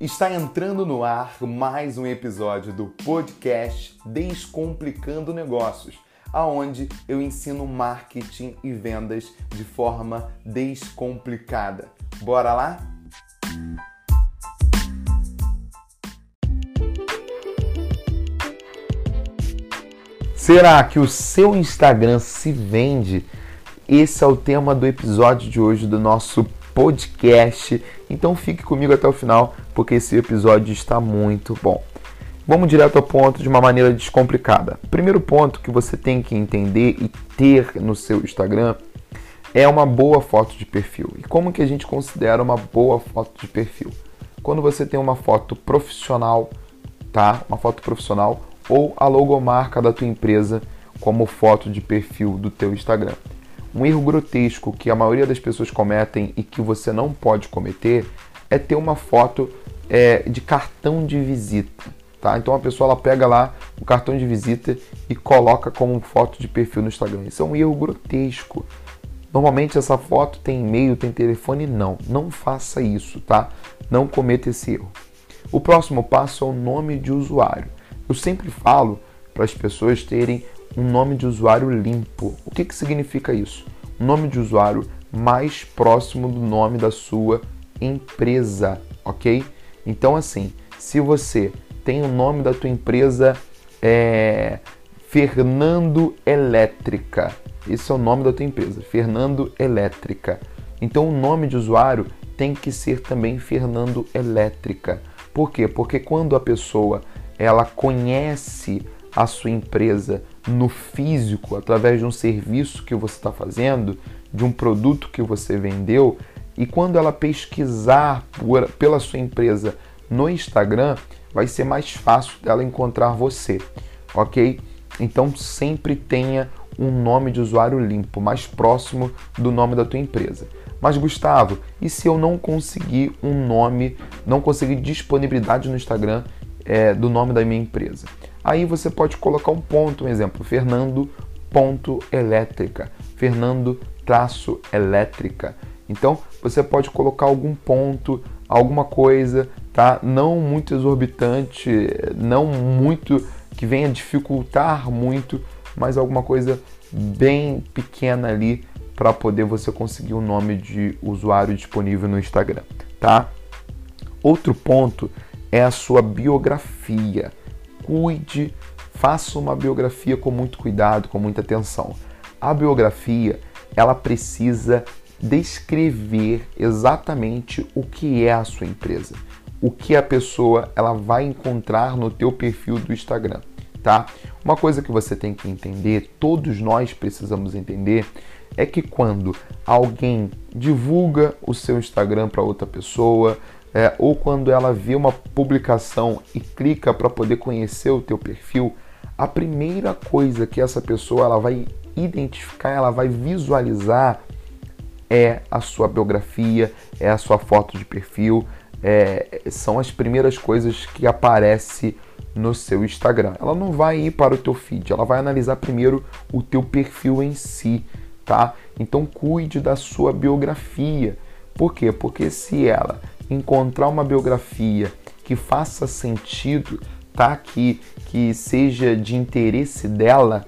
Está entrando no ar mais um episódio do podcast Descomplicando Negócios, aonde eu ensino marketing e vendas de forma descomplicada. Bora lá? Será que o seu Instagram se vende? Esse é o tema do episódio de hoje do nosso podcast. Então fique comigo até o final, porque esse episódio está muito bom. Vamos direto ao ponto de uma maneira descomplicada. Primeiro ponto que você tem que entender e ter no seu Instagram é uma boa foto de perfil. E como que a gente considera uma boa foto de perfil? Quando você tem uma foto profissional, tá? Uma foto profissional ou a logomarca da tua empresa como foto de perfil do teu Instagram. Um erro grotesco que a maioria das pessoas cometem e que você não pode cometer é ter uma foto é, de cartão de visita. Tá? Então a pessoa ela pega lá o cartão de visita e coloca como foto de perfil no Instagram. Isso é um erro grotesco. Normalmente essa foto tem e-mail, tem telefone, não. Não faça isso, tá? Não cometa esse erro. O próximo passo é o nome de usuário. Eu sempre falo para as pessoas terem um nome de usuário limpo. O que, que significa isso? Um nome de usuário mais próximo do nome da sua empresa, ok? Então, assim, se você tem o nome da tua empresa é Fernando Elétrica, esse é o nome da tua empresa, Fernando Elétrica. Então, o nome de usuário tem que ser também Fernando Elétrica. Por quê? Porque quando a pessoa ela conhece a sua empresa no físico, através de um serviço que você está fazendo, de um produto que você vendeu, e quando ela pesquisar por, pela sua empresa no Instagram, vai ser mais fácil dela encontrar você, ok? Então sempre tenha um nome de usuário limpo, mais próximo do nome da tua empresa. Mas Gustavo, e se eu não conseguir um nome, não conseguir disponibilidade no Instagram é, do nome da minha empresa? Aí você pode colocar um ponto, um exemplo, Fernando ponto elétrica, Fernando traço elétrica. Então você pode colocar algum ponto, alguma coisa, tá? Não muito exorbitante, não muito que venha dificultar muito, mas alguma coisa bem pequena ali para poder você conseguir o um nome de usuário disponível no Instagram, tá? Outro ponto é a sua biografia cuide, faça uma biografia com muito cuidado, com muita atenção. A biografia, ela precisa descrever exatamente o que é a sua empresa, o que a pessoa ela vai encontrar no teu perfil do Instagram, tá? Uma coisa que você tem que entender, todos nós precisamos entender, é que quando alguém divulga o seu Instagram para outra pessoa, é, ou quando ela vê uma publicação e clica para poder conhecer o teu perfil, a primeira coisa que essa pessoa ela vai identificar, ela vai visualizar é a sua biografia, é a sua foto de perfil, é, são as primeiras coisas que aparece no seu Instagram. Ela não vai ir para o teu feed, ela vai analisar primeiro o teu perfil em si, tá? Então cuide da sua biografia. Por quê? Porque se ela encontrar uma biografia que faça sentido, tá? Que, que seja de interesse dela,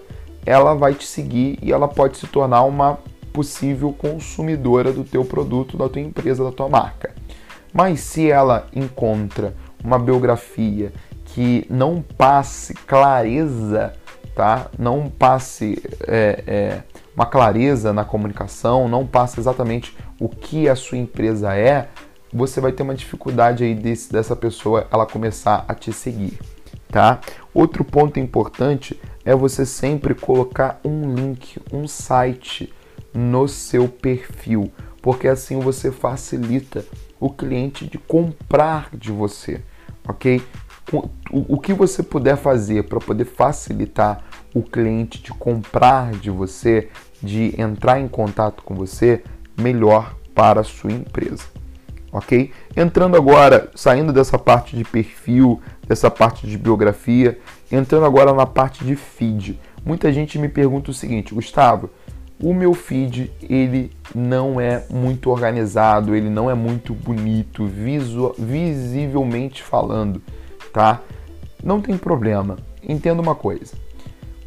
ela vai te seguir e ela pode se tornar uma possível consumidora do teu produto, da tua empresa, da tua marca. Mas se ela encontra uma biografia que não passe clareza, tá? Não passe é, é, uma clareza na comunicação, não passe exatamente o que a sua empresa é, você vai ter uma dificuldade aí desse, dessa pessoa ela começar a te seguir, tá? Outro ponto importante é você sempre colocar um link, um site no seu perfil, porque assim você facilita o cliente de comprar de você, ok? O, o que você puder fazer para poder facilitar o cliente de comprar de você, de entrar em contato com você, melhor para a sua empresa ok? Entrando agora, saindo dessa parte de perfil, dessa parte de biografia, entrando agora na parte de feed. Muita gente me pergunta o seguinte, Gustavo, o meu feed ele não é muito organizado, ele não é muito bonito, visual, visivelmente falando, tá? Não tem problema. Entenda uma coisa.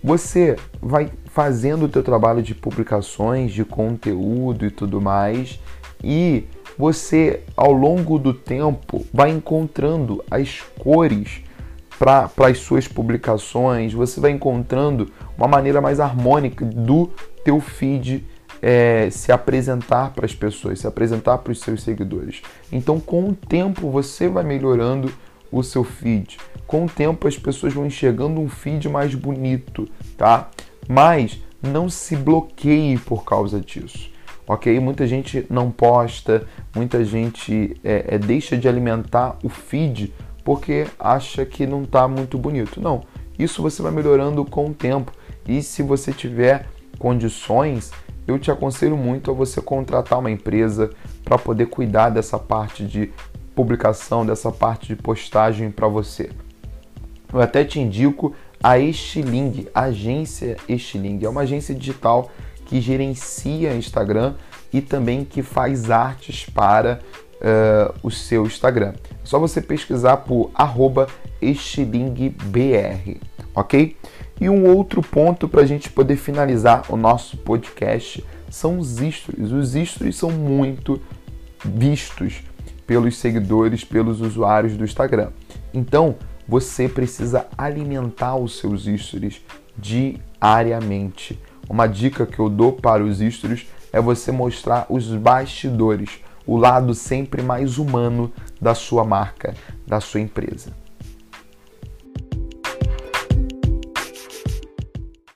Você vai fazendo o teu trabalho de publicações, de conteúdo e tudo mais, e você ao longo do tempo vai encontrando as cores para as suas publicações, você vai encontrando uma maneira mais harmônica do teu feed é, se apresentar para as pessoas, se apresentar para os seus seguidores. Então, com o tempo, você vai melhorando o seu feed. Com o tempo, as pessoas vão enxergando um feed mais bonito, tá? Mas não se bloqueie por causa disso, ok? Muita gente não posta, muita gente é, é, deixa de alimentar o feed porque acha que não está muito bonito. Não, isso você vai melhorando com o tempo. E se você tiver condições, eu te aconselho muito a você contratar uma empresa para poder cuidar dessa parte de publicação, dessa parte de postagem para você. Eu até te indico a Estiling, agência Estiling. É uma agência digital que gerencia Instagram e também que faz artes para uh, o seu Instagram. É só você pesquisar por estilingbr, ok? E um outro ponto para a gente poder finalizar o nosso podcast são os stories. Os stories são muito vistos pelos seguidores, pelos usuários do Instagram. Então, você precisa alimentar os seus stories diariamente. Uma dica que eu dou para os stories é você mostrar os bastidores, o lado sempre mais humano da sua marca, da sua empresa.